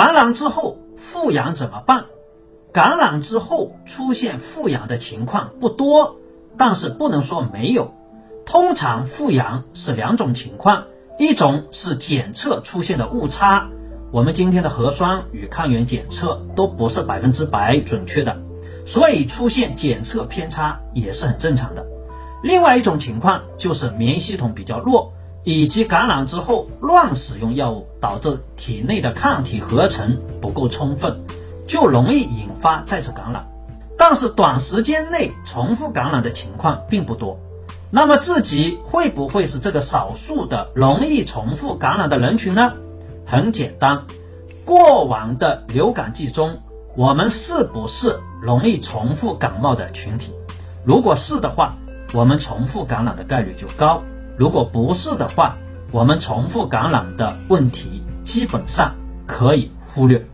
感染之后复阳怎么办？感染之后出现复阳的情况不多，但是不能说没有。通常复阳是两种情况，一种是检测出现的误差，我们今天的核酸与抗原检测都不是百分之百准确的，所以出现检测偏差也是很正常的。另外一种情况就是免疫系统比较弱，以及感染之后乱使用药物，导致体内的抗体合成不够充分，就容易引发再次感染。但是短时间内重复感染的情况并不多。那么自己会不会是这个少数的容易重复感染的人群呢？很简单，过往的流感季中，我们是不是容易重复感冒的群体？如果是的话，我们重复感染的概率就高；如果不是的话，我们重复感染的问题基本上可以忽略。